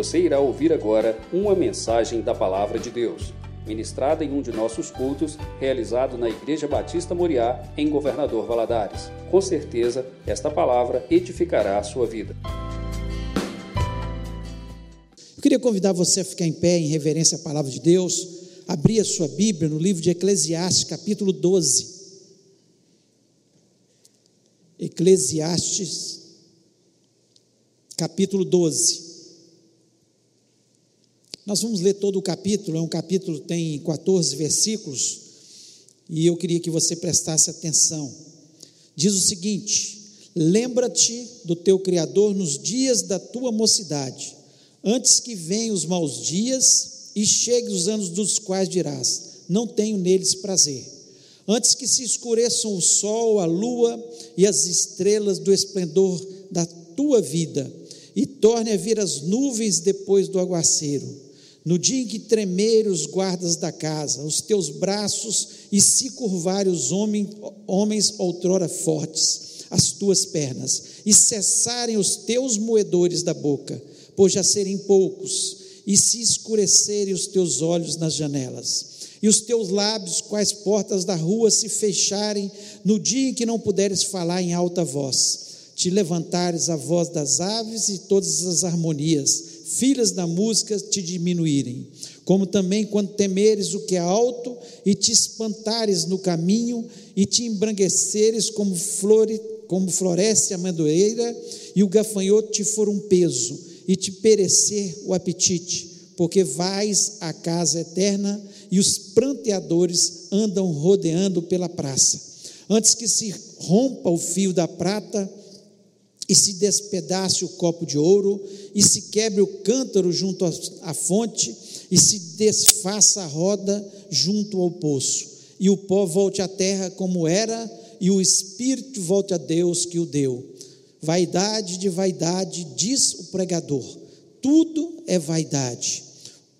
Você irá ouvir agora uma mensagem da Palavra de Deus, ministrada em um de nossos cultos, realizado na Igreja Batista Moriá, em Governador Valadares. Com certeza, esta palavra edificará a sua vida. Eu queria convidar você a ficar em pé em reverência à palavra de Deus, abrir a sua Bíblia no livro de Eclesiastes, capítulo 12. Eclesiastes, capítulo 12. Nós vamos ler todo o capítulo, é um capítulo tem 14 versículos, e eu queria que você prestasse atenção. Diz o seguinte: Lembra-te do teu Criador nos dias da tua mocidade, antes que venham os maus dias e cheguem os anos dos quais dirás: Não tenho neles prazer antes que se escureçam o sol, a lua e as estrelas do esplendor da tua vida, e torne a vir as nuvens depois do aguaceiro. No dia em que tremerem os guardas da casa, os teus braços, e se curvarem os homens, homens outrora fortes, as tuas pernas, e cessarem os teus moedores da boca, por já serem poucos, e se escurecerem os teus olhos nas janelas e os teus lábios, quais portas da rua, se fecharem no dia em que não puderes falar em alta voz, te levantares a voz das aves e todas as harmonias, filhas da música, te diminuírem, como também quando temeres o que é alto e te espantares no caminho e te embranqueceres como, flore, como floresce a mandoeira e o gafanhoto te for um peso e te perecer o apetite, porque vais à casa eterna e os pranteadores andam rodeando pela praça. Antes que se rompa o fio da prata e se despedace o copo de ouro e se quebre o cântaro junto à fonte e se desfaça a roda junto ao poço e o pó volte à terra como era e o espírito volte a Deus que o deu. Vaidade de vaidade, diz o pregador. Tudo é vaidade.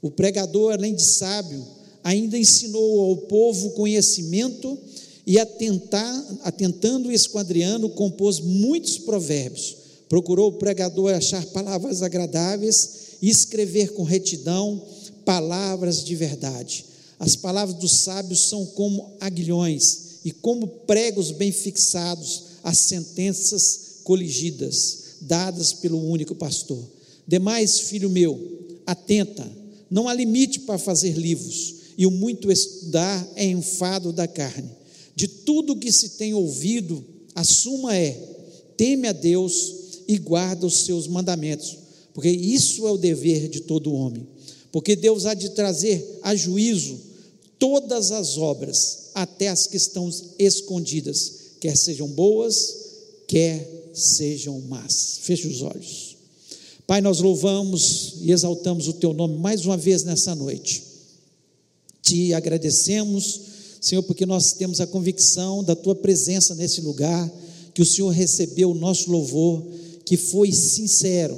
O pregador, além de sábio, ainda ensinou ao povo conhecimento e atentar, atentando e esquadriando, compôs muitos provérbios. Procurou o pregador achar palavras agradáveis e escrever com retidão palavras de verdade. As palavras dos sábios são como aguilhões e como pregos bem fixados as sentenças coligidas, dadas pelo único pastor. Demais, filho meu, atenta, não há limite para fazer livros e o muito estudar é enfado da carne. De tudo que se tem ouvido, a suma é: teme a Deus e guarda os seus mandamentos, porque isso é o dever de todo homem. Porque Deus há de trazer a juízo todas as obras, até as que estão escondidas, quer sejam boas, quer sejam más. Feche os olhos. Pai, nós louvamos e exaltamos o teu nome mais uma vez nessa noite. Te agradecemos, Senhor, porque nós temos a convicção da tua presença nesse lugar, que o Senhor recebeu o nosso louvor, que foi sincero.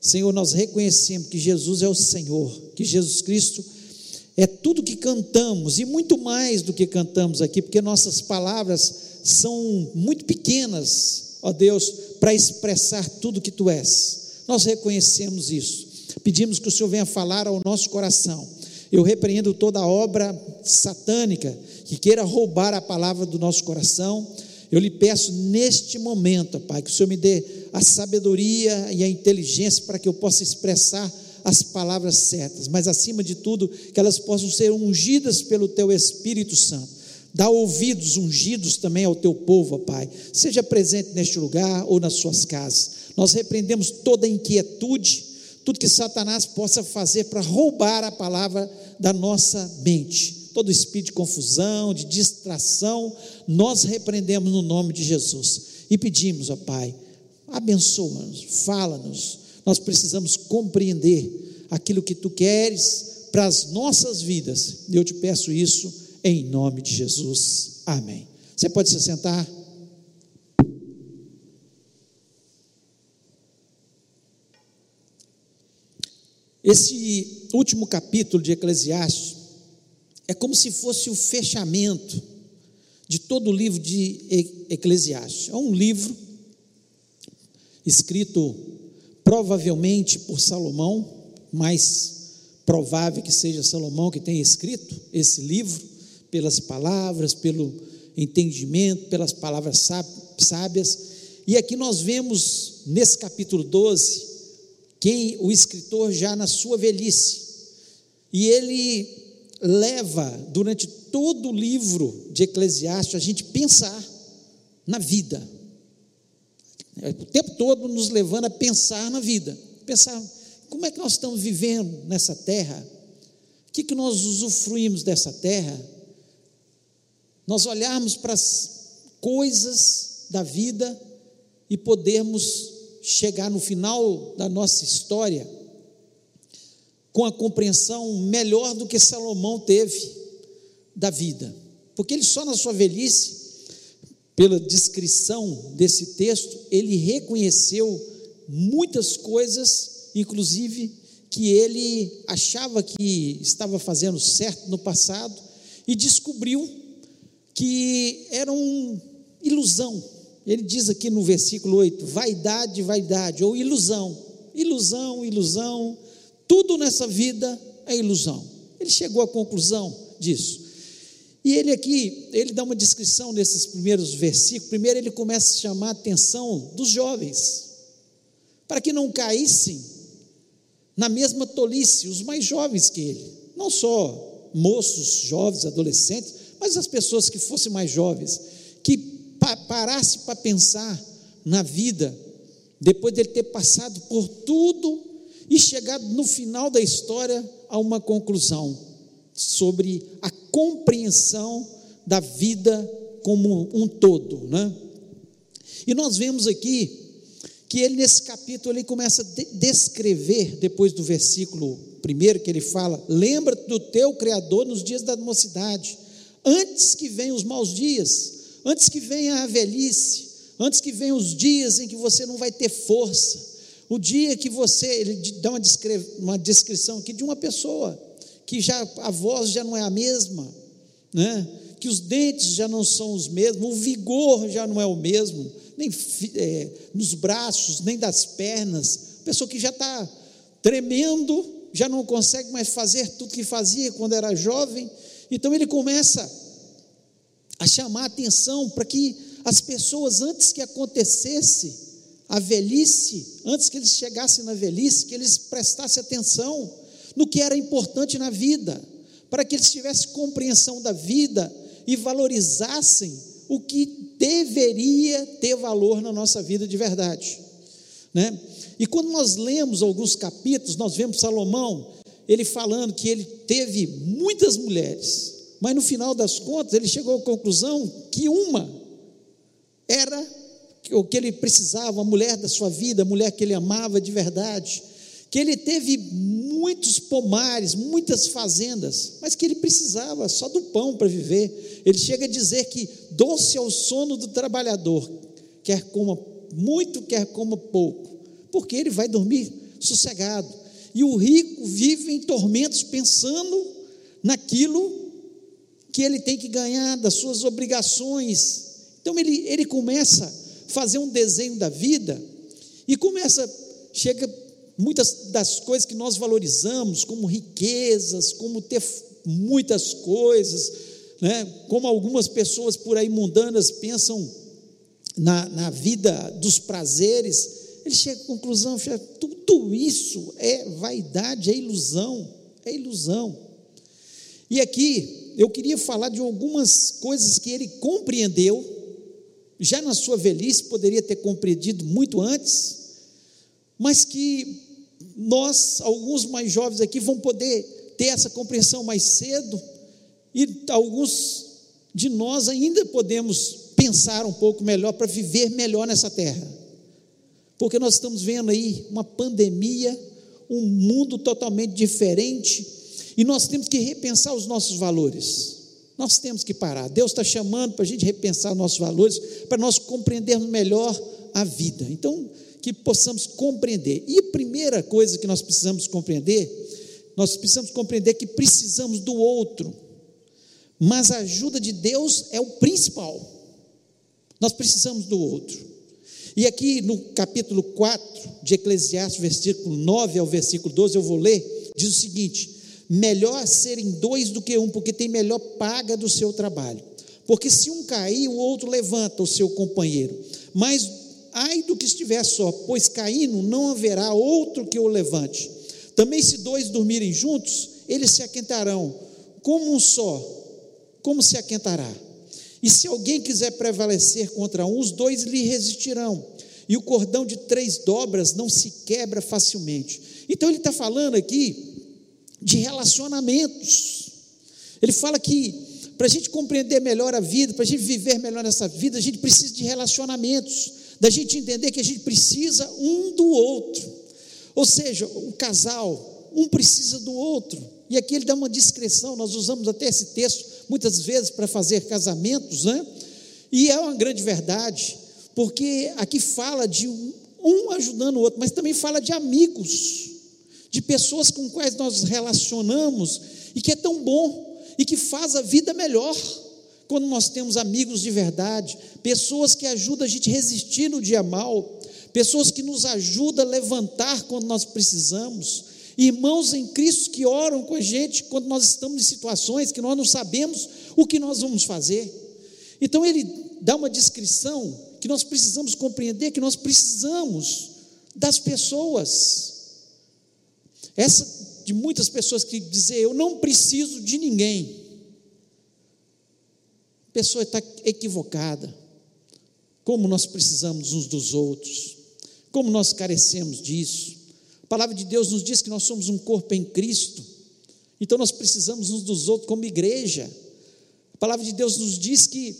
Senhor, nós reconhecemos que Jesus é o Senhor, que Jesus Cristo é tudo que cantamos e muito mais do que cantamos aqui, porque nossas palavras são muito pequenas, ó Deus, para expressar tudo que tu és. Nós reconhecemos isso. Pedimos que o Senhor venha falar ao nosso coração eu repreendo toda obra satânica que queira roubar a palavra do nosso coração. Eu lhe peço neste momento, Pai, que o Senhor me dê a sabedoria e a inteligência para que eu possa expressar as palavras certas, mas acima de tudo, que elas possam ser ungidas pelo Teu Espírito Santo. Dá ouvidos ungidos também ao Teu povo, Pai. Seja presente neste lugar ou nas suas casas. Nós repreendemos toda inquietude, tudo que Satanás possa fazer para roubar a palavra da nossa mente. Todo espírito de confusão, de distração, nós repreendemos no nome de Jesus e pedimos, ó Pai, abençoa-nos, fala-nos. Nós precisamos compreender aquilo que tu queres para as nossas vidas. Eu te peço isso em nome de Jesus. Amém. Você pode se sentar? Esse último capítulo de Eclesiastes é como se fosse o fechamento de todo o livro de Eclesiastes. É um livro escrito provavelmente por Salomão, mais provável que seja Salomão que tenha escrito esse livro, pelas palavras, pelo entendimento, pelas palavras sábias. E aqui nós vemos nesse capítulo 12, quem o escritor já na sua velhice, e ele leva durante todo o livro de Eclesiastes a gente pensar na vida. É, o tempo todo nos levando a pensar na vida, pensar como é que nós estamos vivendo nessa terra, o que, que nós usufruímos dessa terra, nós olharmos para as coisas da vida e podermos chegar no final da nossa história com a compreensão melhor do que Salomão teve da vida, porque ele só na sua velhice pela descrição desse texto, ele reconheceu muitas coisas, inclusive que ele achava que estava fazendo certo no passado e descobriu que era uma ilusão. Ele diz aqui no versículo 8: vaidade, vaidade, ou ilusão, ilusão, ilusão, tudo nessa vida é ilusão. Ele chegou à conclusão disso. E ele aqui, ele dá uma descrição nesses primeiros versículos. Primeiro, ele começa a chamar a atenção dos jovens, para que não caíssem na mesma tolice, os mais jovens que ele, não só moços, jovens, adolescentes, mas as pessoas que fossem mais jovens, que parasse para pensar na vida, depois dele ter passado por tudo e chegado no final da história a uma conclusão sobre a compreensão da vida como um todo, né? E nós vemos aqui que ele nesse capítulo ele começa a descrever depois do versículo primeiro que ele fala: lembra do teu criador nos dias da mocidade, antes que venham os maus dias, antes que venha a velhice, antes que venham os dias em que você não vai ter força, o dia que você, ele dá uma, uma descrição aqui de uma pessoa que já a voz já não é a mesma, né? que os dentes já não são os mesmos, o vigor já não é o mesmo, nem é, nos braços, nem das pernas, pessoa que já está tremendo, já não consegue mais fazer tudo que fazia quando era jovem, então ele começa a chamar atenção para que as pessoas, antes que acontecesse a velhice, antes que eles chegassem na velhice, que eles prestassem atenção no que era importante na vida, para que eles tivessem compreensão da vida e valorizassem o que deveria ter valor na nossa vida de verdade, né? E quando nós lemos alguns capítulos, nós vemos Salomão, ele falando que ele teve muitas mulheres, mas no final das contas ele chegou à conclusão que uma era o que ele precisava, a mulher da sua vida, a mulher que ele amava de verdade que ele teve muitos pomares, muitas fazendas, mas que ele precisava só do pão para viver. Ele chega a dizer que doce é o sono do trabalhador, quer coma muito, quer coma pouco, porque ele vai dormir sossegado. E o rico vive em tormentos pensando naquilo que ele tem que ganhar, das suas obrigações. Então ele, ele começa a fazer um desenho da vida e começa, chega muitas das coisas que nós valorizamos, como riquezas, como ter muitas coisas, né? como algumas pessoas por aí mundanas pensam na, na vida dos prazeres, ele chega à conclusão: tudo isso é vaidade, é ilusão, é ilusão. E aqui eu queria falar de algumas coisas que ele compreendeu, já na sua velhice, poderia ter compreendido muito antes, mas que nós, alguns mais jovens aqui, vão poder ter essa compreensão mais cedo, e alguns de nós ainda podemos pensar um pouco melhor para viver melhor nessa terra, porque nós estamos vendo aí uma pandemia, um mundo totalmente diferente, e nós temos que repensar os nossos valores. Nós temos que parar. Deus está chamando para a gente repensar nossos valores, para nós compreendermos melhor a vida. Então, que possamos compreender. E a primeira coisa que nós precisamos compreender, nós precisamos compreender que precisamos do outro, mas a ajuda de Deus é o principal. Nós precisamos do outro. E aqui no capítulo 4 de Eclesiastes, versículo 9 ao versículo 12, eu vou ler, diz o seguinte: melhor serem dois do que um, porque tem melhor paga do seu trabalho. Porque se um cair, o outro levanta o seu companheiro. Mas ai do que estiver só, pois caindo não haverá outro que o levante. Também se dois dormirem juntos, eles se aquentarão, como um só, como se aquentará? E se alguém quiser prevalecer contra um, os dois lhe resistirão. E o cordão de três dobras não se quebra facilmente. Então ele está falando aqui de relacionamentos. Ele fala que para a gente compreender melhor a vida, para a gente viver melhor essa vida, a gente precisa de relacionamentos, da gente entender que a gente precisa um do outro. Ou seja, o casal, um precisa do outro. E aqui ele dá uma descrição, nós usamos até esse texto muitas vezes para fazer casamentos, né? E é uma grande verdade, porque aqui fala de um ajudando o outro, mas também fala de amigos, de pessoas com quais nós relacionamos e que é tão bom e que faz a vida melhor quando nós temos amigos de verdade, pessoas que ajudam a gente a resistir no dia mal, pessoas que nos ajudam a levantar quando nós precisamos, irmãos em Cristo que oram com a gente quando nós estamos em situações que nós não sabemos o que nós vamos fazer. Então ele dá uma descrição que nós precisamos compreender que nós precisamos das pessoas. Essa de muitas pessoas que dizem eu não preciso de ninguém. A pessoa está equivocada. Como nós precisamos uns dos outros. Como nós carecemos disso palavra de Deus nos diz que nós somos um corpo em Cristo, então nós precisamos uns dos outros como igreja. A palavra de Deus nos diz que,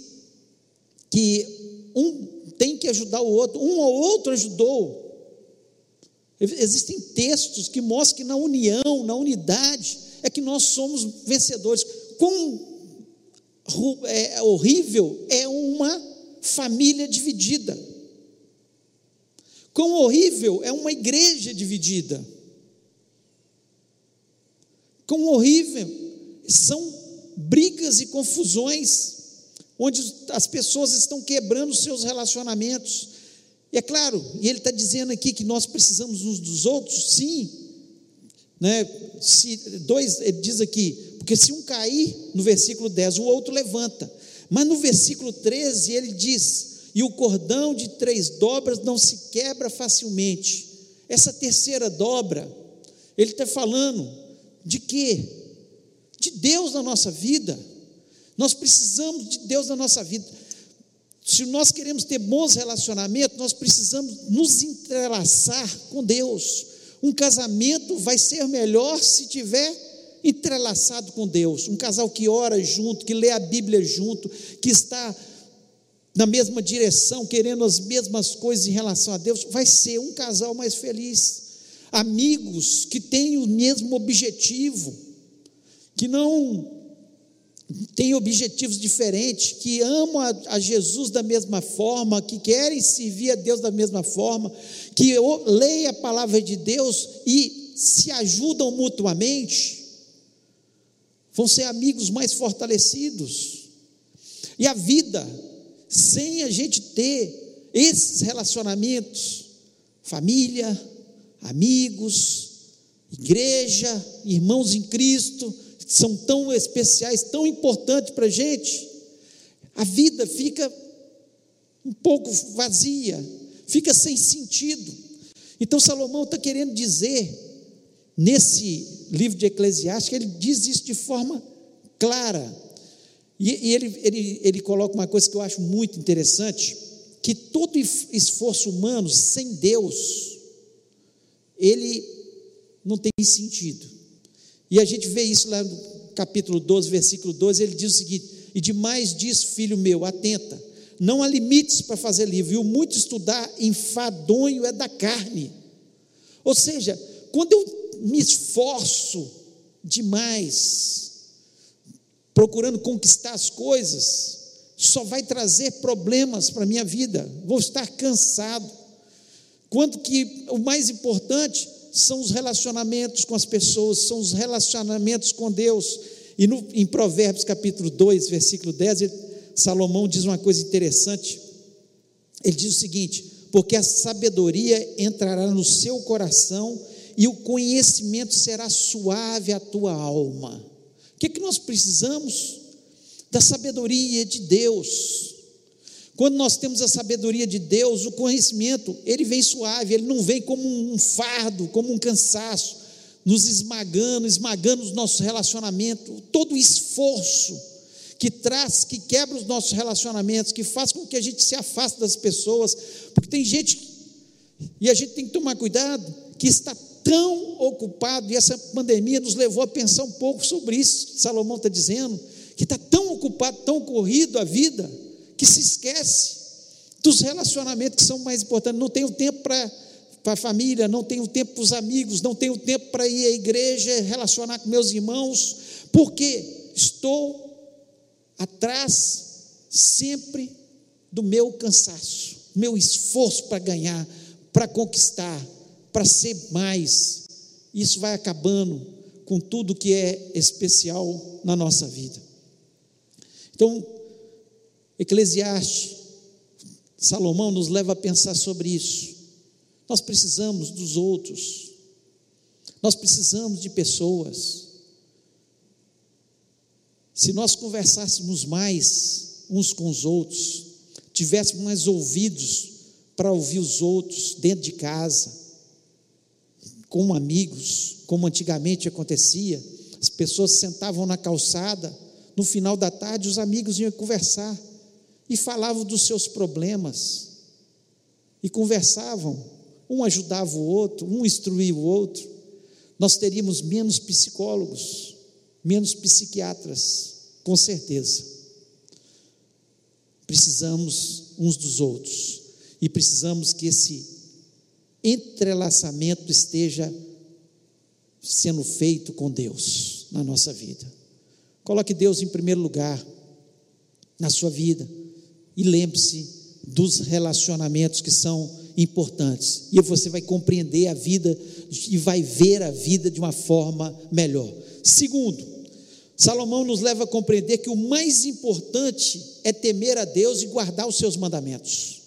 que um tem que ajudar o outro, um ou outro ajudou. Existem textos que mostram que na união, na unidade, é que nós somos vencedores. Quão é, horrível é uma família dividida. Quão horrível é uma igreja dividida. Quão horrível são brigas e confusões, onde as pessoas estão quebrando seus relacionamentos. E é claro, e ele está dizendo aqui que nós precisamos uns dos outros, sim. Né? Se dois, ele diz aqui, porque se um cair, no versículo 10, o outro levanta. Mas no versículo 13 ele diz: e o cordão de três dobras não se quebra facilmente. Essa terceira dobra, ele está falando de quê? De Deus na nossa vida. Nós precisamos de Deus na nossa vida. Se nós queremos ter bons relacionamentos, nós precisamos nos entrelaçar com Deus. Um casamento vai ser melhor se tiver entrelaçado com Deus. Um casal que ora junto, que lê a Bíblia junto, que está na mesma direção, querendo as mesmas coisas em relação a Deus, vai ser um casal mais feliz. Amigos que têm o mesmo objetivo, que não têm objetivos diferentes, que amam a, a, Jesus da mesma forma, que querem servir a Deus da mesma forma, que leem a palavra de Deus e se ajudam mutuamente, vão ser amigos mais fortalecidos. E a vida sem a gente ter esses relacionamentos, família, amigos, igreja, irmãos em Cristo, são tão especiais, tão importantes para a gente, a vida fica um pouco vazia, fica sem sentido. Então Salomão está querendo dizer, nesse livro de Eclesiastes, ele diz isso de forma clara, e, e ele, ele, ele coloca uma coisa que eu acho muito interessante: que todo esforço humano sem Deus, ele não tem sentido. E a gente vê isso lá no capítulo 12, versículo 12, ele diz o seguinte: E demais diz, filho meu, atenta, não há limites para fazer livro, e o muito estudar enfadonho é da carne. Ou seja, quando eu me esforço demais, procurando conquistar as coisas, só vai trazer problemas para a minha vida. Vou estar cansado. Quanto que o mais importante são os relacionamentos com as pessoas, são os relacionamentos com Deus. E no, em Provérbios capítulo 2, versículo 10, ele, Salomão diz uma coisa interessante. Ele diz o seguinte: porque a sabedoria entrará no seu coração e o conhecimento será suave à tua alma. O que, é que nós precisamos? Da sabedoria de Deus. Quando nós temos a sabedoria de Deus, o conhecimento, ele vem suave, ele não vem como um fardo, como um cansaço, nos esmagando, esmagando os nossos relacionamentos, todo o esforço que traz, que quebra os nossos relacionamentos, que faz com que a gente se afaste das pessoas, porque tem gente, e a gente tem que tomar cuidado, que está tão ocupado, e essa pandemia nos levou a pensar um pouco sobre isso, Salomão está dizendo, que está tão ocupado, tão corrido a vida, que se esquece dos relacionamentos que são mais importantes. Não tenho tempo para para a família, não tenho tempo para os amigos, não tenho tempo para ir à igreja, relacionar com meus irmãos, porque estou atrás sempre do meu cansaço, meu esforço para ganhar, para conquistar, para ser mais. Isso vai acabando com tudo que é especial na nossa vida. Então, Eclesiastes, Salomão nos leva a pensar sobre isso. Nós precisamos dos outros, nós precisamos de pessoas. Se nós conversássemos mais uns com os outros, tivéssemos mais ouvidos para ouvir os outros dentro de casa, com amigos, como antigamente acontecia, as pessoas sentavam na calçada, no final da tarde os amigos iam conversar e falavam dos seus problemas e conversavam, um ajudava o outro, um instruía o outro. Nós teríamos menos psicólogos, menos psiquiatras, com certeza. Precisamos uns dos outros e precisamos que esse entrelaçamento esteja sendo feito com Deus na nossa vida. Coloque Deus em primeiro lugar na sua vida e lembre-se dos relacionamentos que são importantes. E você vai compreender a vida e vai ver a vida de uma forma melhor. Segundo, Salomão nos leva a compreender que o mais importante é temer a Deus e guardar os seus mandamentos.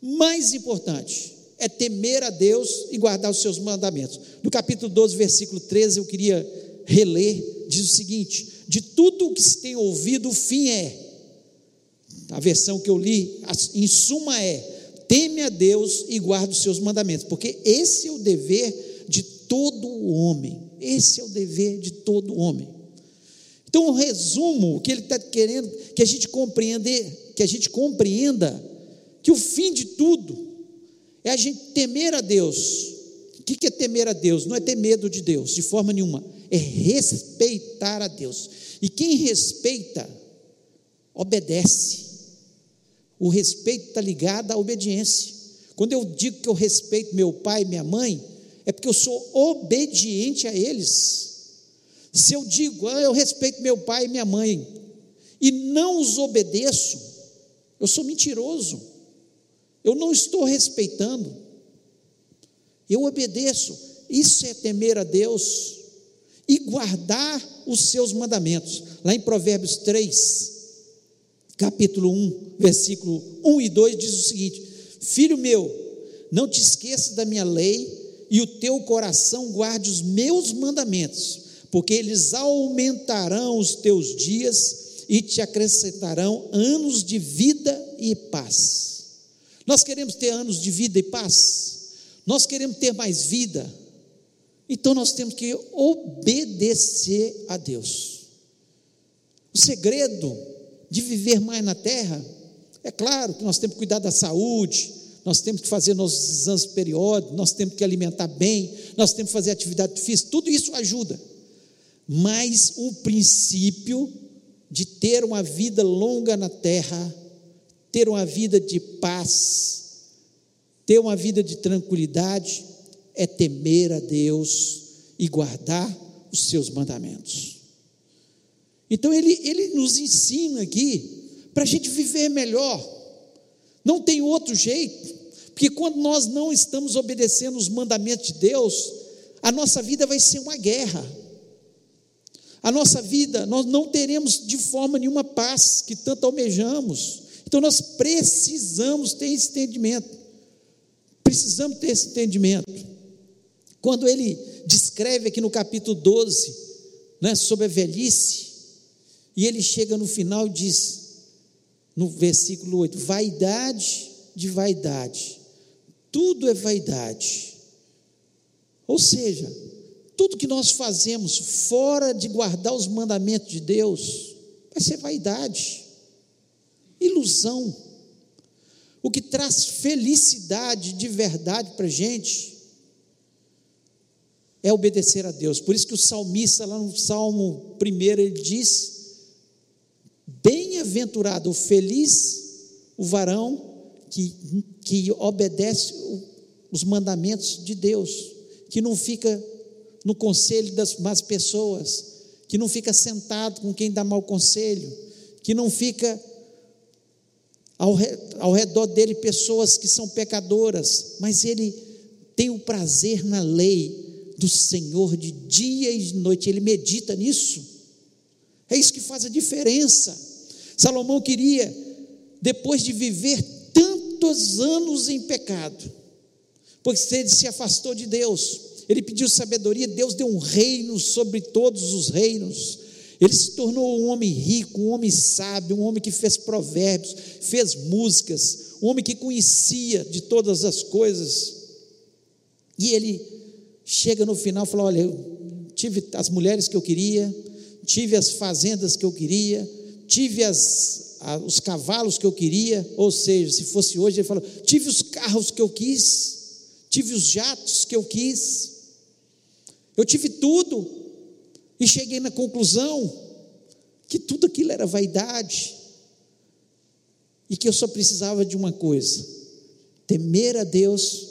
Mais importante é temer a Deus e guardar os seus mandamentos. No capítulo 12, versículo 13, eu queria reler, diz o seguinte: De tudo o que se tem ouvido, o fim é a versão que eu li, em suma é: teme a Deus e guarda os seus mandamentos, porque esse é o dever de todo homem. Esse é o dever de todo homem. Então, o resumo, que ele está querendo que a gente compreenda, que a gente compreenda que o fim de tudo é a gente temer a Deus. O que é temer a Deus? Não é ter medo de Deus, de forma nenhuma. É respeitar a Deus. E quem respeita, obedece. O respeito está ligado à obediência. Quando eu digo que eu respeito meu pai e minha mãe, é porque eu sou obediente a eles. Se eu digo, ah, eu respeito meu pai e minha mãe, e não os obedeço, eu sou mentiroso. Eu não estou respeitando. Eu obedeço. Isso é temer a Deus e guardar os seus mandamentos. Lá em Provérbios 3, capítulo 1, versículo 1 e 2 diz o seguinte: Filho meu, não te esqueças da minha lei e o teu coração guarde os meus mandamentos, porque eles aumentarão os teus dias e te acrescentarão anos de vida e paz. Nós queremos ter anos de vida e paz, nós queremos ter mais vida, então nós temos que obedecer a Deus. O segredo de viver mais na terra, é claro que nós temos que cuidar da saúde, nós temos que fazer nossos exames periódicos, nós temos que alimentar bem, nós temos que fazer atividade física, tudo isso ajuda. Mas o princípio de ter uma vida longa na terra, ter uma vida de paz, ter uma vida de tranquilidade, é temer a Deus e guardar os seus mandamentos. Então ele, ele nos ensina aqui para a gente viver melhor. Não tem outro jeito, porque quando nós não estamos obedecendo os mandamentos de Deus, a nossa vida vai ser uma guerra. A nossa vida, nós não teremos de forma nenhuma paz que tanto almejamos. Então nós precisamos ter esse entendimento. Precisamos ter esse entendimento. Quando ele descreve aqui no capítulo 12, né, sobre a velhice, e ele chega no final e diz, no versículo 8: vaidade de vaidade, tudo é vaidade. Ou seja, tudo que nós fazemos fora de guardar os mandamentos de Deus, vai ser vaidade, ilusão. O que traz felicidade de verdade para a gente é obedecer a Deus. Por isso que o salmista, lá no Salmo 1, ele diz: Bem-aventurado, feliz o varão que, que obedece os mandamentos de Deus, que não fica no conselho das más pessoas, que não fica sentado com quem dá mau conselho, que não fica ao, ao redor dele pessoas que são pecadoras, mas ele tem o prazer na lei do Senhor de dia e de noite, ele medita nisso. É isso que faz a diferença. Salomão queria, depois de viver tantos anos em pecado, porque ele se afastou de Deus, ele pediu sabedoria, Deus deu um reino sobre todos os reinos. Ele se tornou um homem rico, um homem sábio, um homem que fez provérbios, fez músicas, um homem que conhecia de todas as coisas. E ele chega no final e fala: Olha, eu tive as mulheres que eu queria, tive as fazendas que eu queria, tive as, os cavalos que eu queria, ou seja, se fosse hoje, ele fala: tive os carros que eu quis, tive os jatos que eu quis. Eu tive tudo e cheguei na conclusão que tudo aquilo era vaidade e que eu só precisava de uma coisa: temer a Deus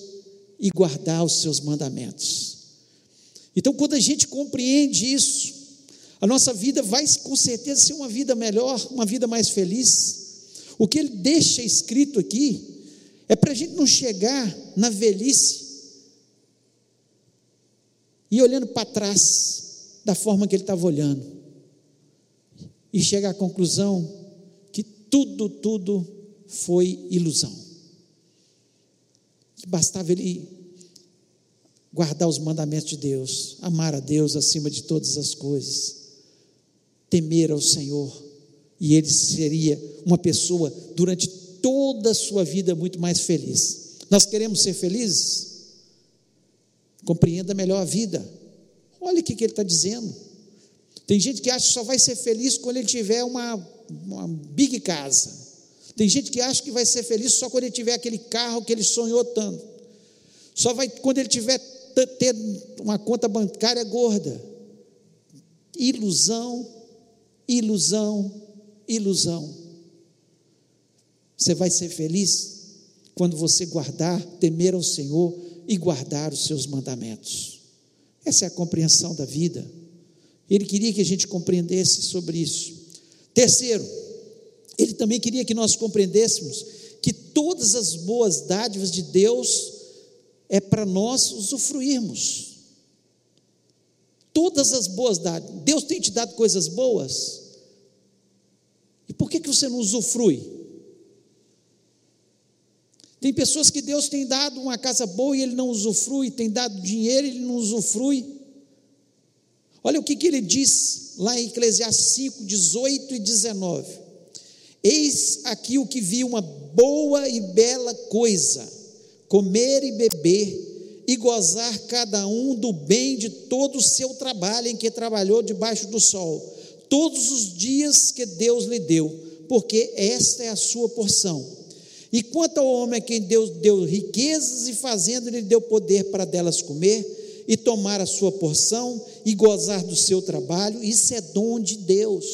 e guardar os seus mandamentos. Então, quando a gente compreende isso, a nossa vida vai com certeza ser uma vida melhor, uma vida mais feliz. O que ele deixa escrito aqui é para a gente não chegar na velhice e olhando para trás, da forma que ele estava olhando, e chega à conclusão que tudo, tudo foi ilusão. Que bastava ele guardar os mandamentos de Deus, amar a Deus acima de todas as coisas, temer ao Senhor, e ele seria uma pessoa durante toda a sua vida muito mais feliz. Nós queremos ser felizes? compreenda melhor a vida. Olha o que, que ele está dizendo. Tem gente que acha que só vai ser feliz quando ele tiver uma, uma big casa. Tem gente que acha que vai ser feliz só quando ele tiver aquele carro que ele sonhou tanto. Só vai quando ele tiver ter uma conta bancária gorda. Ilusão, ilusão, ilusão. Você vai ser feliz quando você guardar, temer ao Senhor e guardar os seus mandamentos. Essa é a compreensão da vida. Ele queria que a gente compreendesse sobre isso. Terceiro, ele também queria que nós compreendêssemos que todas as boas dádivas de Deus é para nós usufruirmos. Todas as boas dádivas. Deus tem te dado coisas boas. E por que, que você não usufrui? Tem pessoas que Deus tem dado uma casa boa e ele não usufrui, tem dado dinheiro e ele não usufrui. Olha o que, que ele diz lá em Eclesiastes 5, 18 e 19. Eis aqui o que vi uma boa e bela coisa, comer e beber e gozar cada um do bem de todo o seu trabalho em que trabalhou debaixo do sol, todos os dias que Deus lhe deu, porque esta é a sua porção e quanto ao homem a quem Deus deu riquezas e fazendo, ele deu poder para delas comer e tomar a sua porção e gozar do seu trabalho, isso é dom de Deus.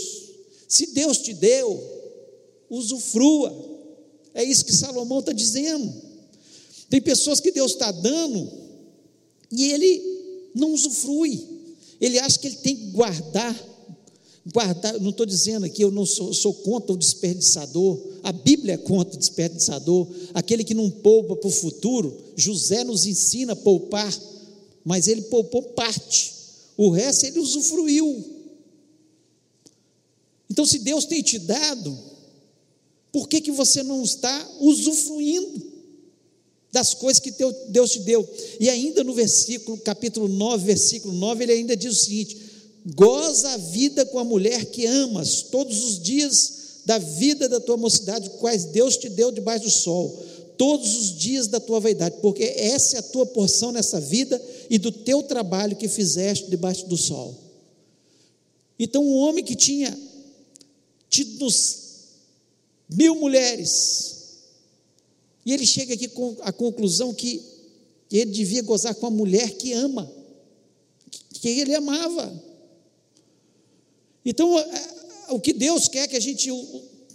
Se Deus te deu, usufrua. É isso que Salomão está dizendo. Tem pessoas que Deus está dando e ele não usufrui. Ele acha que ele tem que guardar guardar, não estou dizendo aqui, eu não sou, sou, contra o desperdiçador, a Bíblia é contra o desperdiçador, aquele que não poupa para o futuro, José nos ensina a poupar, mas ele poupou parte, o resto ele usufruiu. Então, se Deus tem te dado, por que, que você não está usufruindo? Das coisas que Deus te deu. E ainda no versículo, capítulo 9, versículo 9, ele ainda diz o seguinte: goza a vida com a mulher que amas, todos os dias da vida da tua mocidade, quais Deus te deu debaixo do sol, todos os dias da tua vaidade, porque essa é a tua porção nessa vida e do teu trabalho que fizeste debaixo do sol. Então, um homem que tinha tido mil mulheres, e ele chega aqui com a conclusão que ele devia gozar com a mulher que ama, que ele amava. Então, o que Deus quer que a gente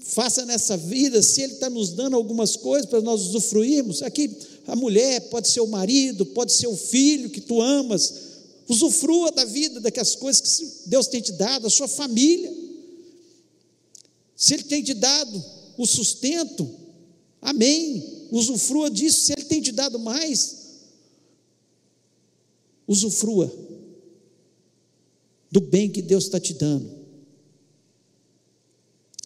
faça nessa vida, se Ele está nos dando algumas coisas para nós usufruirmos, aqui a mulher pode ser o marido, pode ser o filho que tu amas, usufrua da vida, daquelas coisas que Deus tem te dado, a sua família. Se Ele tem te dado o sustento, amém usufrua disso. Se Ele tem te dado mais, usufrua do bem que Deus está te dando.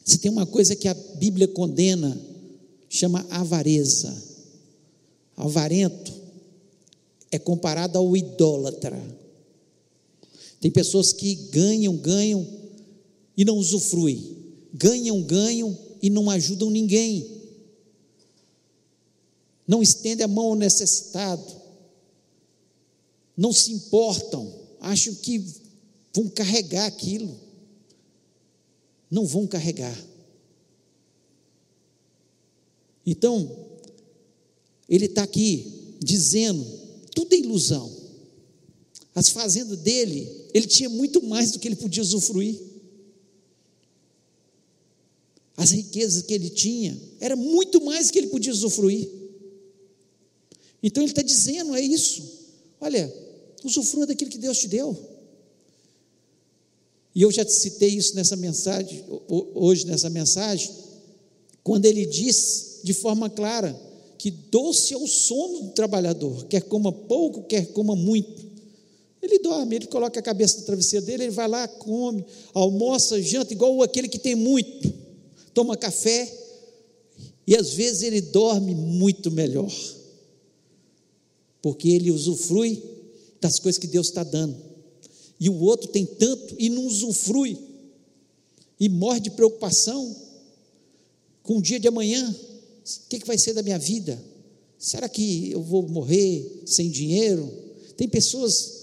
Se tem uma coisa que a Bíblia condena, chama avareza. Avarento é comparado ao idólatra. Tem pessoas que ganham, ganham e não usufruem. Ganham, ganham e não ajudam ninguém não estendem a mão ao necessitado, não se importam, acham que vão carregar aquilo. Não vão carregar. Então, ele está aqui dizendo: tudo é ilusão. As fazendas dele, ele tinha muito mais do que ele podia usufruir. As riquezas que ele tinha, era muito mais do que ele podia usufruir. Então ele está dizendo: é isso. Olha, usufrua daquilo que Deus te deu. E eu já citei isso nessa mensagem, hoje nessa mensagem, quando ele diz de forma clara que doce é o sono do trabalhador, quer coma pouco, quer coma muito. Ele dorme, ele coloca a cabeça no travesseiro dele, ele vai lá, come, almoça, janta, igual aquele que tem muito, toma café, e às vezes ele dorme muito melhor porque ele usufrui das coisas que Deus está dando. E o outro tem tanto e não usufrui, e morre de preocupação com o dia de amanhã: o que, que vai ser da minha vida? Será que eu vou morrer sem dinheiro? Tem pessoas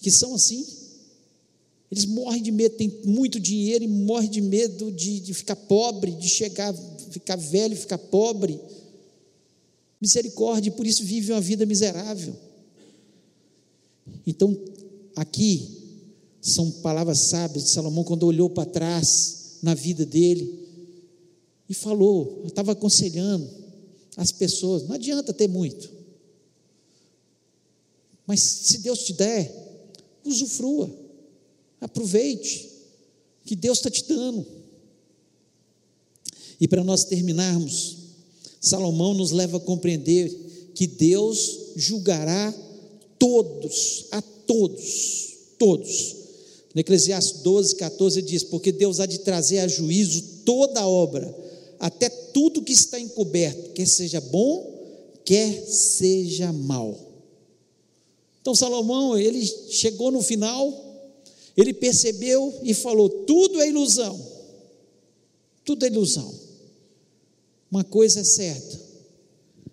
que são assim. Eles morrem de medo, tem muito dinheiro e morrem de medo de, de ficar pobre, de chegar, ficar velho, ficar pobre misericórdia, e por isso vive uma vida miserável. Então, aqui são palavras sábias de Salomão quando olhou para trás na vida dele e falou, estava aconselhando as pessoas, não adianta ter muito. Mas se Deus te der, usufrua, aproveite, que Deus está te dando. E para nós terminarmos, Salomão nos leva a compreender que Deus julgará todos, a todos, todos. No Eclesiastes 12, 14 diz: Porque Deus há de trazer a juízo toda a obra, até tudo que está encoberto, quer seja bom, quer seja mal. Então Salomão, ele chegou no final, ele percebeu e falou: tudo é ilusão, tudo é ilusão. Uma coisa é certa: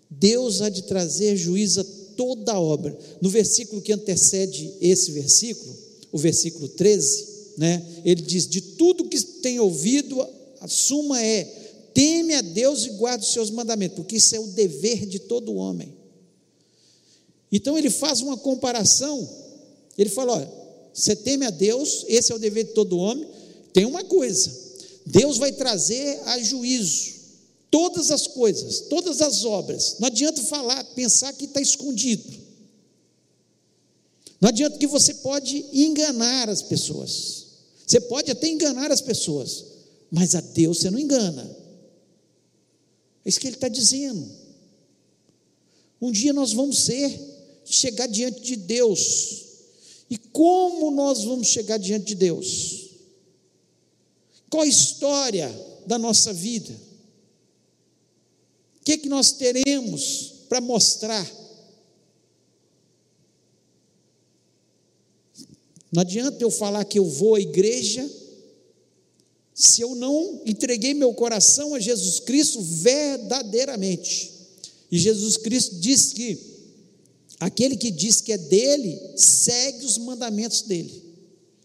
Deus há de trazer juízo a toda a obra. No versículo que antecede esse versículo, o versículo 13, né, ele diz: De tudo que tem ouvido, a suma é: teme a Deus e guarde os seus mandamentos, porque isso é o dever de todo homem. Então ele faz uma comparação, ele fala: olha, você teme a Deus, esse é o dever de todo homem. Tem uma coisa: Deus vai trazer a juízo todas as coisas, todas as obras. Não adianta falar, pensar que está escondido. Não adianta que você pode enganar as pessoas. Você pode até enganar as pessoas, mas a Deus você não engana. É isso que ele está dizendo. Um dia nós vamos ser, chegar diante de Deus. E como nós vamos chegar diante de Deus? Qual a história da nossa vida? Que, que nós teremos para mostrar. Não adianta eu falar que eu vou à igreja se eu não entreguei meu coração a Jesus Cristo verdadeiramente. E Jesus Cristo diz que aquele que diz que é dele, segue os mandamentos dele.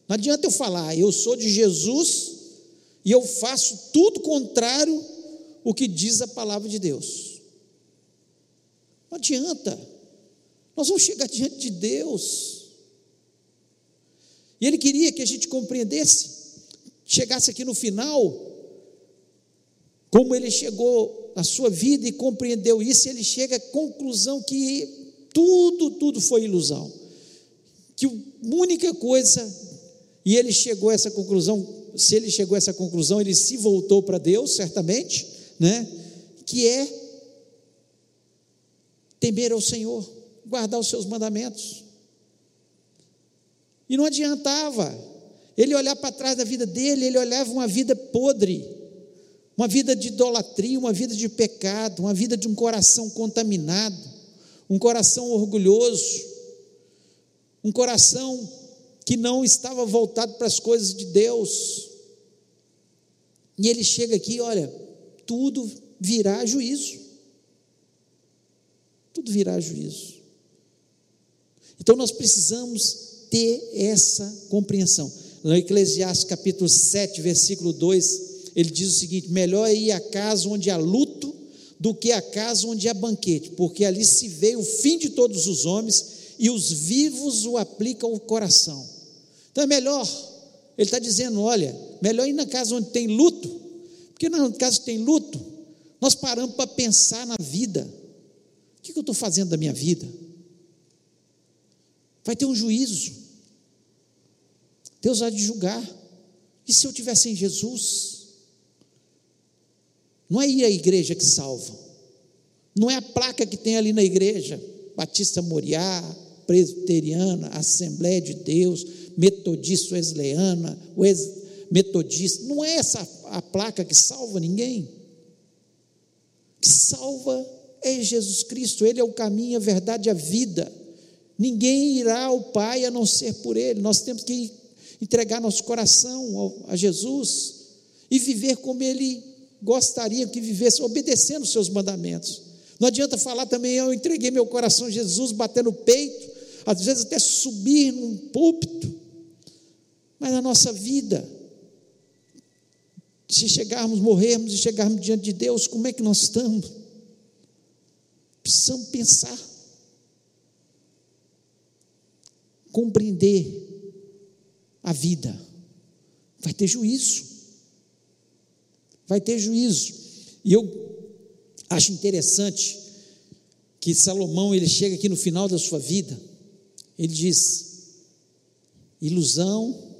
Não adianta eu falar, eu sou de Jesus e eu faço tudo contrário o que diz a palavra de Deus. Não adianta. Nós vamos chegar diante de Deus. E Ele queria que a gente compreendesse, chegasse aqui no final, como Ele chegou na sua vida e compreendeu isso, Ele chega à conclusão que tudo, tudo foi ilusão. Que a única coisa, e Ele chegou a essa conclusão, se Ele chegou a essa conclusão, Ele se voltou para Deus, certamente, né? que é temer ao Senhor, guardar os seus mandamentos. E não adiantava ele olhar para trás da vida dele, ele olhava uma vida podre, uma vida de idolatria, uma vida de pecado, uma vida de um coração contaminado, um coração orgulhoso, um coração que não estava voltado para as coisas de Deus. E ele chega aqui, olha, tudo virá juízo. Tudo virá juízo. Então nós precisamos ter essa compreensão. No Eclesiastes capítulo 7, versículo 2, ele diz o seguinte: melhor é ir à casa onde há luto do que a casa onde há banquete, porque ali se vê o fim de todos os homens e os vivos o aplicam ao coração. Então é melhor, ele está dizendo: olha, melhor ir na casa onde tem luto porque no caso tem luto, nós paramos para pensar na vida. O que eu estou fazendo da minha vida? Vai ter um juízo. Deus vai de julgar. E se eu estiver sem Jesus? Não é ir à igreja que salva. Não é a placa que tem ali na igreja. Batista Moriá, Presbiteriana, Assembleia de Deus, Metodista Wesleyana, Metodista. Não é essa a placa que salva ninguém. Que salva é Jesus Cristo, Ele é o caminho, a verdade e a vida. Ninguém irá ao Pai a não ser por Ele. Nós temos que entregar nosso coração a Jesus e viver como Ele gostaria que vivesse, obedecendo os seus mandamentos. Não adianta falar também, eu entreguei meu coração a Jesus, bater no peito, às vezes até subir num púlpito, mas na nossa vida, se chegarmos, morrermos e chegarmos diante de Deus, como é que nós estamos? Precisamos pensar, compreender a vida. Vai ter juízo. Vai ter juízo. E eu acho interessante que Salomão, ele chega aqui no final da sua vida, ele diz: ilusão,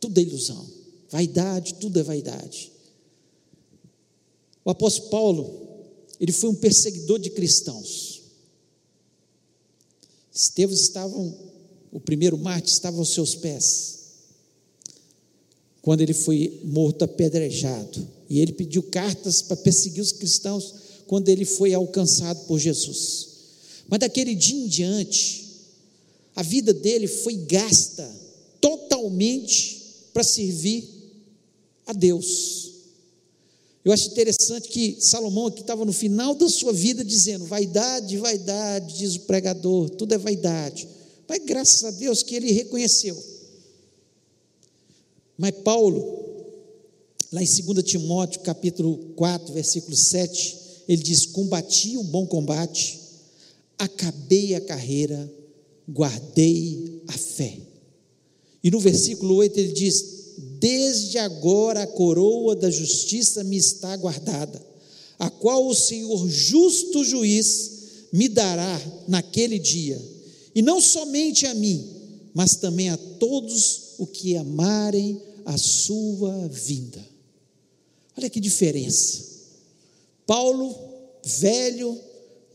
tudo é ilusão. Vaidade, tudo é vaidade. O apóstolo Paulo, ele foi um perseguidor de cristãos. Estevão estava, o primeiro mártir estava aos seus pés. Quando ele foi morto apedrejado. E ele pediu cartas para perseguir os cristãos quando ele foi alcançado por Jesus. Mas daquele dia em diante, a vida dele foi gasta totalmente para servir a Deus. Eu acho interessante que Salomão aqui estava no final da sua vida dizendo: vaidade, vaidade, diz o pregador, tudo é vaidade. Mas graças a Deus que ele reconheceu. Mas Paulo, lá em 2 Timóteo, capítulo 4, versículo 7, ele diz: Combati o bom combate, acabei a carreira, guardei a fé. E no versículo 8 ele diz: Desde agora a coroa da justiça me está guardada, a qual o Senhor, justo juiz, me dará naquele dia, e não somente a mim, mas também a todos o que amarem a sua vinda. Olha que diferença. Paulo, velho,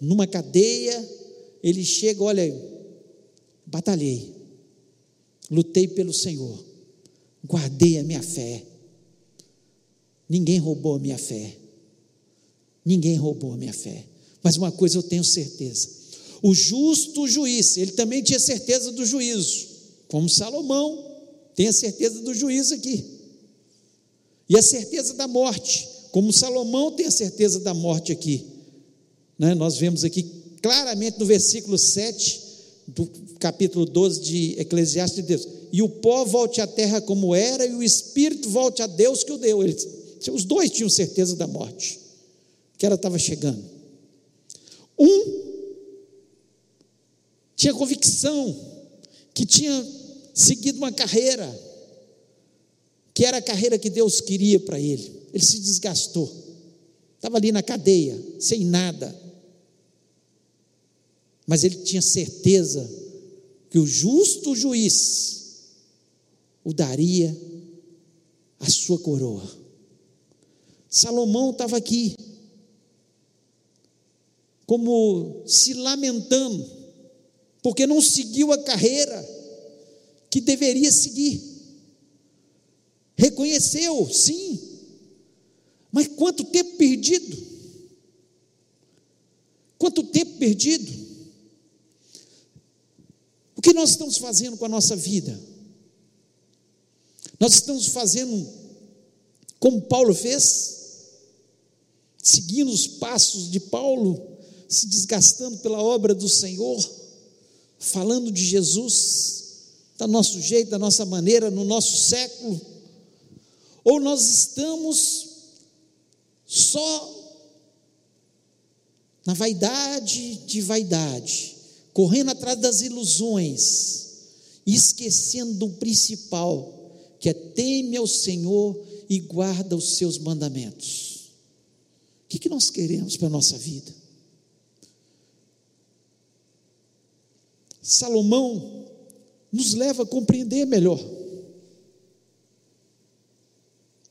numa cadeia, ele chega, olha, batalhei, lutei pelo Senhor guardei a minha fé. Ninguém roubou a minha fé. Ninguém roubou a minha fé. Mas uma coisa eu tenho certeza: o justo juiz, ele também tinha certeza do juízo, como Salomão tem a certeza do juízo aqui, e a certeza da morte, como Salomão tem a certeza da morte aqui. Né? Nós vemos aqui claramente no versículo 7 do capítulo 12 de Eclesiastes de Deus. E o pó volte à terra como era, e o espírito volte a Deus que o deu. Eles, os dois tinham certeza da morte, que ela estava chegando. Um tinha convicção que tinha seguido uma carreira, que era a carreira que Deus queria para ele. Ele se desgastou, estava ali na cadeia, sem nada. Mas ele tinha certeza que o justo juiz o daria a sua coroa. Salomão estava aqui, como se lamentando, porque não seguiu a carreira que deveria seguir. Reconheceu, sim, mas quanto tempo perdido? Quanto tempo perdido? O que nós estamos fazendo com a nossa vida? Nós estamos fazendo como Paulo fez, seguindo os passos de Paulo, se desgastando pela obra do Senhor falando de Jesus, do nosso jeito, da nossa maneira, no nosso século, ou nós estamos só na vaidade de vaidade, correndo atrás das ilusões, e esquecendo do principal, que é teme ao Senhor e guarda os seus mandamentos. O que, que nós queremos para a nossa vida? Salomão nos leva a compreender melhor.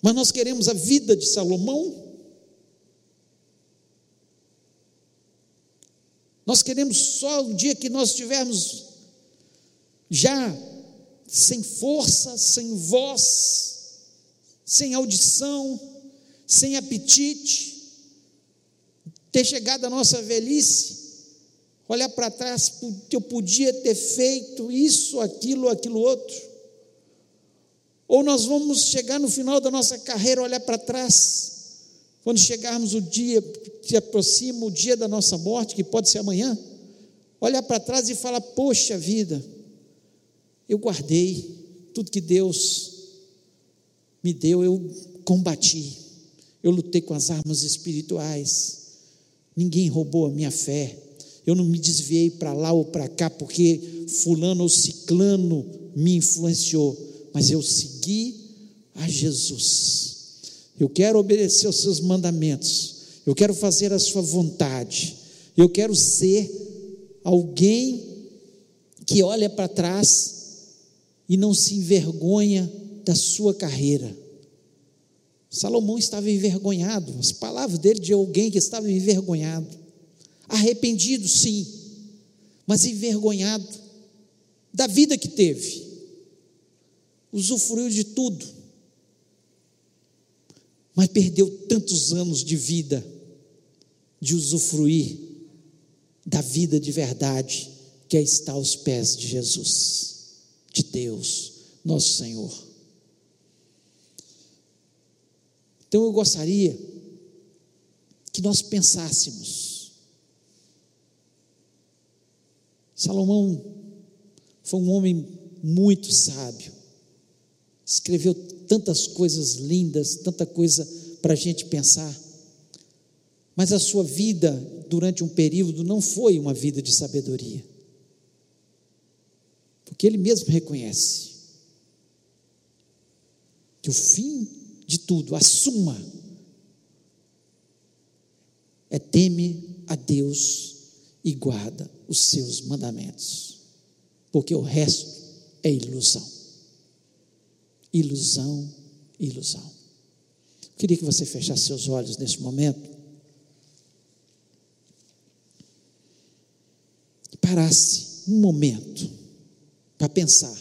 Mas nós queremos a vida de Salomão? Nós queremos só o dia que nós estivermos já sem força, sem voz, sem audição, sem apetite, ter chegado a nossa velhice olhar para trás, eu podia ter feito isso, aquilo, aquilo outro. Ou nós vamos chegar no final da nossa carreira, olhar para trás, quando chegarmos o dia, que aproxima o dia da nossa morte, que pode ser amanhã, olhar para trás e falar: Poxa vida, eu guardei tudo que Deus me deu, eu combati, eu lutei com as armas espirituais, ninguém roubou a minha fé eu não me desviei para lá ou para cá porque fulano ou ciclano me influenciou, mas eu segui a Jesus. Eu quero obedecer aos seus mandamentos. Eu quero fazer a sua vontade. Eu quero ser alguém que olha para trás e não se envergonha da sua carreira. Salomão estava envergonhado, as palavras dele de alguém que estava envergonhado. Arrependido, sim, mas envergonhado da vida que teve. Usufruiu de tudo, mas perdeu tantos anos de vida de usufruir da vida de verdade que é estar aos pés de Jesus, de Deus, nosso Senhor. Então eu gostaria que nós pensássemos. Salomão foi um homem muito sábio, escreveu tantas coisas lindas, tanta coisa para a gente pensar, mas a sua vida durante um período não foi uma vida de sabedoria, porque ele mesmo reconhece que o fim de tudo, a suma, é teme a Deus e guarda os seus mandamentos, porque o resto é ilusão. Ilusão, ilusão. Queria que você fechasse seus olhos neste momento e parasse um momento para pensar,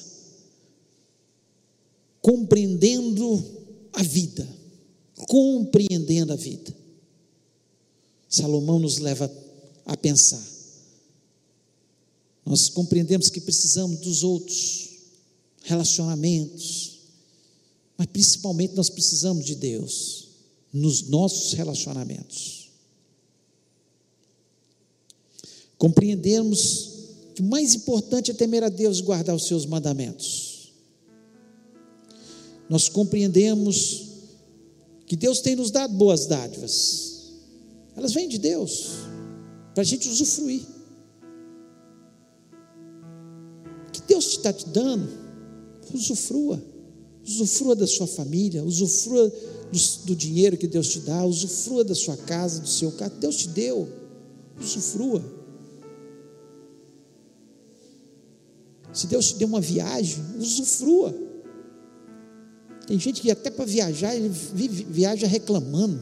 compreendendo a vida, compreendendo a vida. Salomão nos leva a pensar. Nós compreendemos que precisamos dos outros relacionamentos, mas principalmente nós precisamos de Deus nos nossos relacionamentos. Compreendemos que o mais importante é temer a Deus e guardar os seus mandamentos. Nós compreendemos que Deus tem nos dado boas dádivas, elas vêm de Deus, para a gente usufruir. O que Deus está te dando, usufrua, usufrua da sua família, usufrua do, do dinheiro que Deus te dá, usufrua da sua casa, do seu carro, Deus te deu, usufrua. Se Deus te deu uma viagem, usufrua. Tem gente que até para viajar, ele viaja reclamando.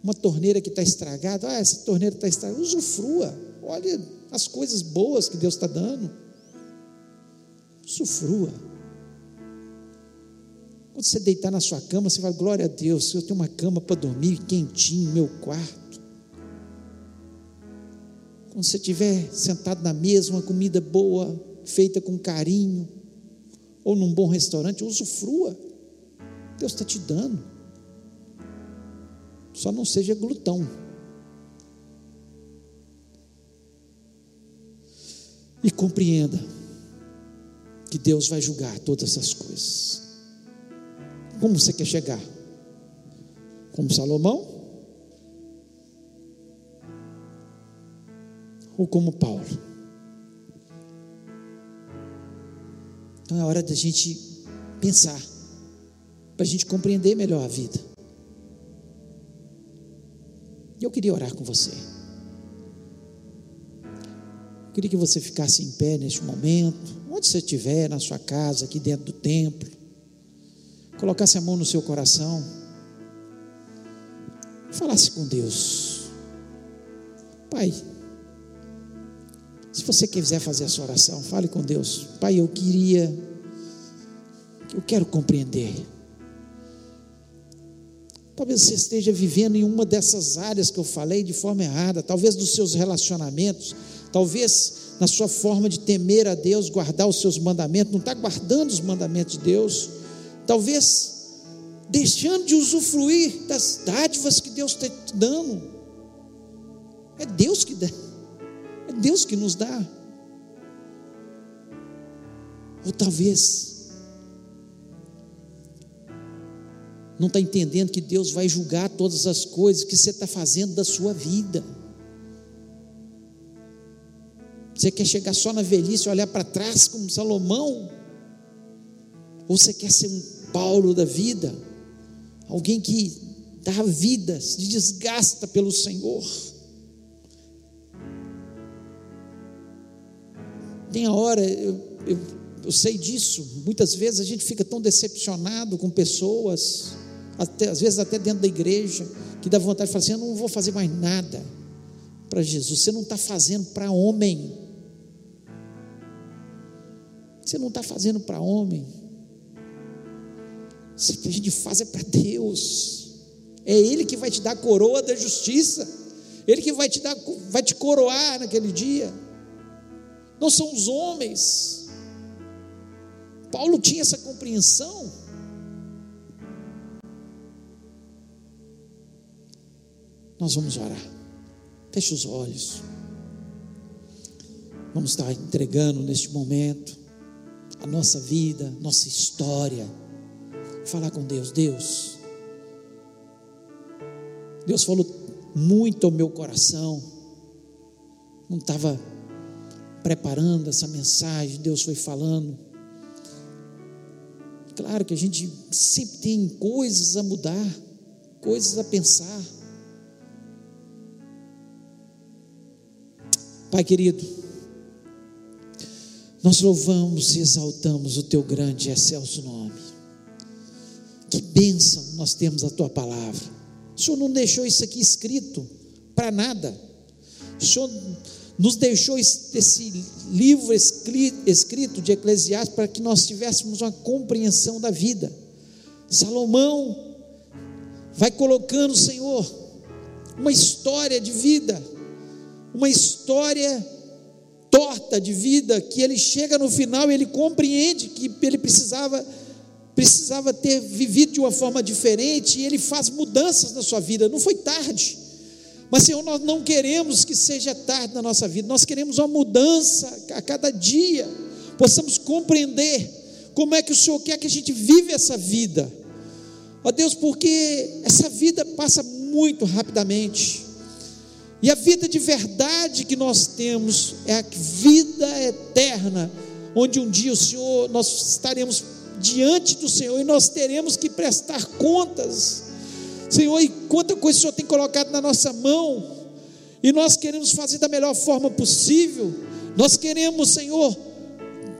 Uma torneira que está estragada, ah, essa torneira está estragada, usufrua. Olha as coisas boas que Deus está dando. Usufrua. Quando você deitar na sua cama, você vai, glória a Deus, eu tenho uma cama para dormir quentinho, meu quarto. Quando você estiver sentado na mesa, uma comida boa, feita com carinho, ou num bom restaurante, usufrua. Deus está te dando. Só não seja glutão. E compreenda que Deus vai julgar todas essas coisas. Como você quer chegar? Como Salomão? Ou como Paulo? Então é hora da gente pensar, para a gente compreender melhor a vida. E eu queria orar com você. Eu queria que você ficasse em pé neste momento, onde você estiver, na sua casa, aqui dentro do templo colocasse a mão no seu coração, falasse com Deus, Pai, se você quiser fazer essa oração, fale com Deus, Pai, eu queria, eu quero compreender. Talvez você esteja vivendo em uma dessas áreas que eu falei de forma errada, talvez nos seus relacionamentos, talvez na sua forma de temer a Deus, guardar os seus mandamentos, não está guardando os mandamentos de Deus talvez deixando de usufruir das dádivas que Deus está te dando. É Deus que dá, Deus que nos dá. Ou talvez não está entendendo que Deus vai julgar todas as coisas que você está fazendo da sua vida. Você quer chegar só na velhice, olhar para trás como Salomão? Ou você quer ser um Paulo da vida, alguém que dá vida, se desgasta pelo Senhor. Tem a hora, eu, eu, eu sei disso, muitas vezes a gente fica tão decepcionado com pessoas, até, às vezes até dentro da igreja, que dá vontade de falar assim: eu não vou fazer mais nada para Jesus. Você não está fazendo para homem. Você não está fazendo para homem. Isso que a gente faz é para Deus. É Ele que vai te dar a coroa da justiça. Ele que vai te dar, vai te coroar naquele dia. Não são os homens. Paulo tinha essa compreensão. Nós vamos orar. Feche os olhos. Vamos estar entregando neste momento a nossa vida, nossa história falar com Deus. Deus, Deus falou muito ao meu coração. Não estava preparando essa mensagem, Deus foi falando. Claro que a gente sempre tem coisas a mudar, coisas a pensar. Pai querido, nós louvamos e exaltamos o teu grande e excelso nome. Que bênção nós temos a tua palavra. O Senhor não deixou isso aqui escrito para nada. O Senhor nos deixou esse livro escrito de Eclesiastes para que nós tivéssemos uma compreensão da vida. Salomão vai colocando, Senhor, uma história de vida uma história torta de vida que ele chega no final e ele compreende que ele precisava precisava ter vivido de uma forma diferente e ele faz mudanças na sua vida. Não foi tarde. Mas, Senhor, nós não queremos que seja tarde na nossa vida, nós queremos uma mudança a cada dia, possamos compreender como é que o Senhor quer que a gente vive essa vida. Ó Deus, porque essa vida passa muito rapidamente. E a vida de verdade que nós temos é a vida eterna, onde um dia o Senhor, nós estaremos diante do Senhor e nós teremos que prestar contas. Senhor, e quanta coisa o Senhor tem colocado na nossa mão, e nós queremos fazer da melhor forma possível. Nós queremos, Senhor,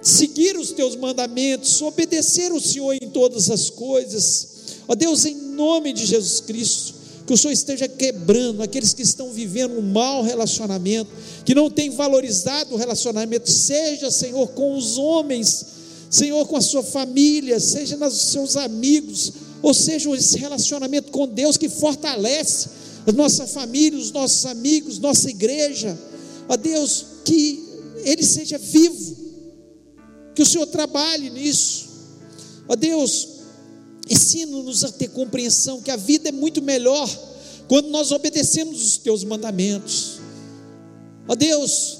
seguir os teus mandamentos, obedecer o Senhor em todas as coisas. Ó Deus, em nome de Jesus Cristo, que o Senhor esteja quebrando aqueles que estão vivendo um mau relacionamento, que não têm valorizado o relacionamento, seja, Senhor, com os homens, Senhor, com a sua família, seja nos seus amigos, ou seja, esse relacionamento com Deus que fortalece a nossa família, os nossos amigos, nossa igreja, ó Deus, que ele seja vivo, que o Senhor trabalhe nisso, ó Deus, ensina-nos a ter compreensão que a vida é muito melhor quando nós obedecemos os teus mandamentos. Ó Deus,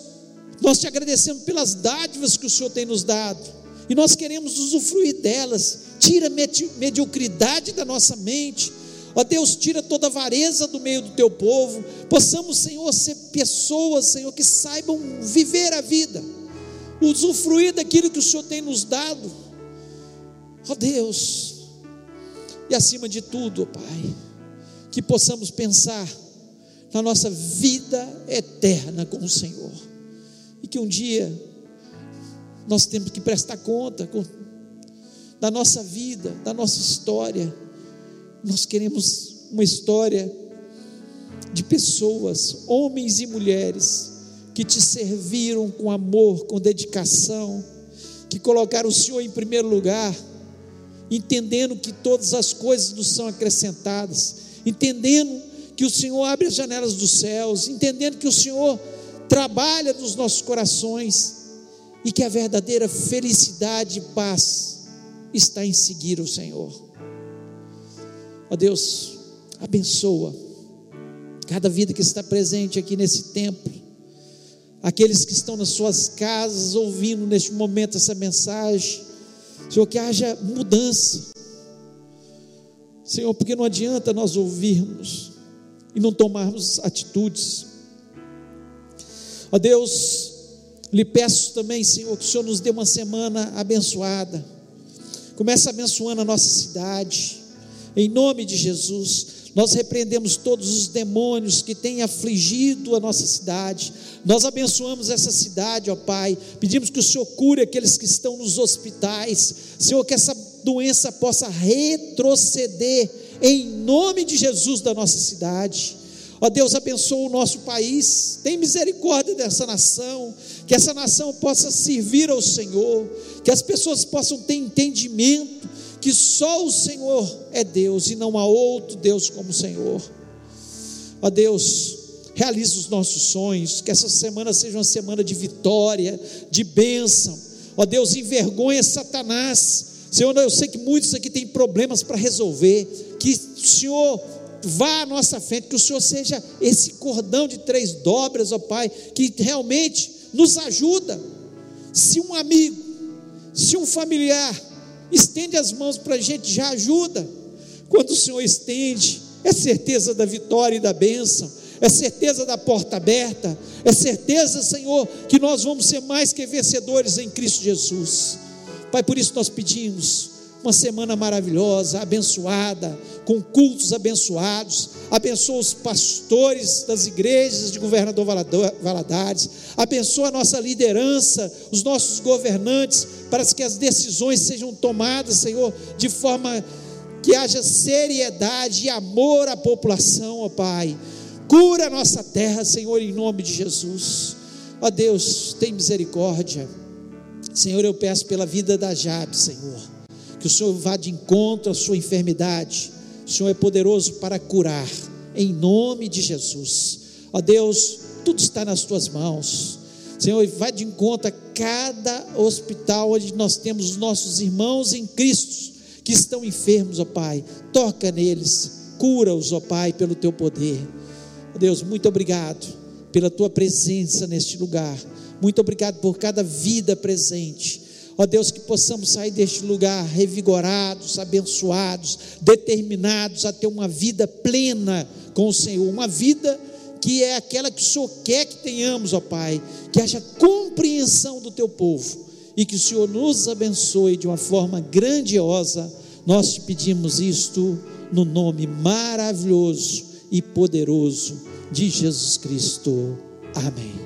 nós te agradecemos pelas dádivas que o Senhor tem nos dado, e nós queremos usufruir delas. Tira a mediocridade da nossa mente. Ó Deus, tira toda a avareza do meio do teu povo. Possamos, Senhor, ser pessoas, Senhor, que saibam viver a vida, usufruir daquilo que o Senhor tem nos dado. Ó Deus, e acima de tudo, ó Pai, que possamos pensar na nossa vida eterna com o Senhor. E que um dia nós temos que prestar conta da nossa vida, da nossa história. Nós queremos uma história de pessoas, homens e mulheres, que te serviram com amor, com dedicação, que colocaram o Senhor em primeiro lugar, entendendo que todas as coisas nos são acrescentadas, entendendo que o Senhor abre as janelas dos céus, entendendo que o Senhor trabalha nos nossos corações e que a verdadeira felicidade e paz está em seguir o Senhor. Ó Deus, abençoa cada vida que está presente aqui nesse templo, aqueles que estão nas suas casas ouvindo neste momento essa mensagem. Senhor, que haja mudança. Senhor, porque não adianta nós ouvirmos e não tomarmos atitudes. Ó Deus, lhe peço também, Senhor, que o Senhor nos dê uma semana abençoada. Comece abençoando a nossa cidade. Em nome de Jesus, nós repreendemos todos os demônios que têm afligido a nossa cidade. Nós abençoamos essa cidade, ó Pai. Pedimos que o Senhor cure aqueles que estão nos hospitais. Senhor, que essa doença possa retroceder em nome de Jesus da nossa cidade. Ó Deus, abençoa o nosso país, tem misericórdia dessa nação, que essa nação possa servir ao Senhor, que as pessoas possam ter entendimento que só o Senhor é Deus e não há outro Deus como o Senhor. Ó Deus, realiza os nossos sonhos, que essa semana seja uma semana de vitória, de bênção. Ó Deus, envergonha Satanás. Senhor, eu sei que muitos aqui têm problemas para resolver, que o Senhor vá à nossa frente, que o Senhor seja esse cordão de três dobras, ó Pai, que realmente nos ajuda. Se um amigo, se um familiar estende as mãos para a gente, já ajuda. Quando o Senhor estende, é certeza da vitória e da bênção, é certeza da porta aberta, é certeza, Senhor, que nós vamos ser mais que vencedores em Cristo Jesus. Pai, por isso nós pedimos uma semana maravilhosa, abençoada, com cultos abençoados. Abençoa os pastores das igrejas de governador Valadares. Abençoa a nossa liderança, os nossos governantes, para que as decisões sejam tomadas, Senhor, de forma que haja seriedade e amor à população, ó Pai. Cura a nossa terra, Senhor, em nome de Jesus. Ó Deus, tem misericórdia. Senhor, eu peço pela vida da Jabe, Senhor que o Senhor vá de encontro à sua enfermidade. O Senhor é poderoso para curar, em nome de Jesus. Ó Deus, tudo está nas tuas mãos. Senhor, vai de encontro a cada hospital onde nós temos os nossos irmãos em Cristo que estão enfermos, ó Pai. Toca neles, cura-os, ó Pai, pelo teu poder. Deus, muito obrigado pela tua presença neste lugar. Muito obrigado por cada vida presente. Ó Deus, que possamos sair deste lugar revigorados, abençoados, determinados a ter uma vida plena com o Senhor, uma vida que é aquela que o Senhor quer que tenhamos, ó Pai, que haja compreensão do teu povo e que o Senhor nos abençoe de uma forma grandiosa. Nós te pedimos isto no nome maravilhoso e poderoso de Jesus Cristo. Amém.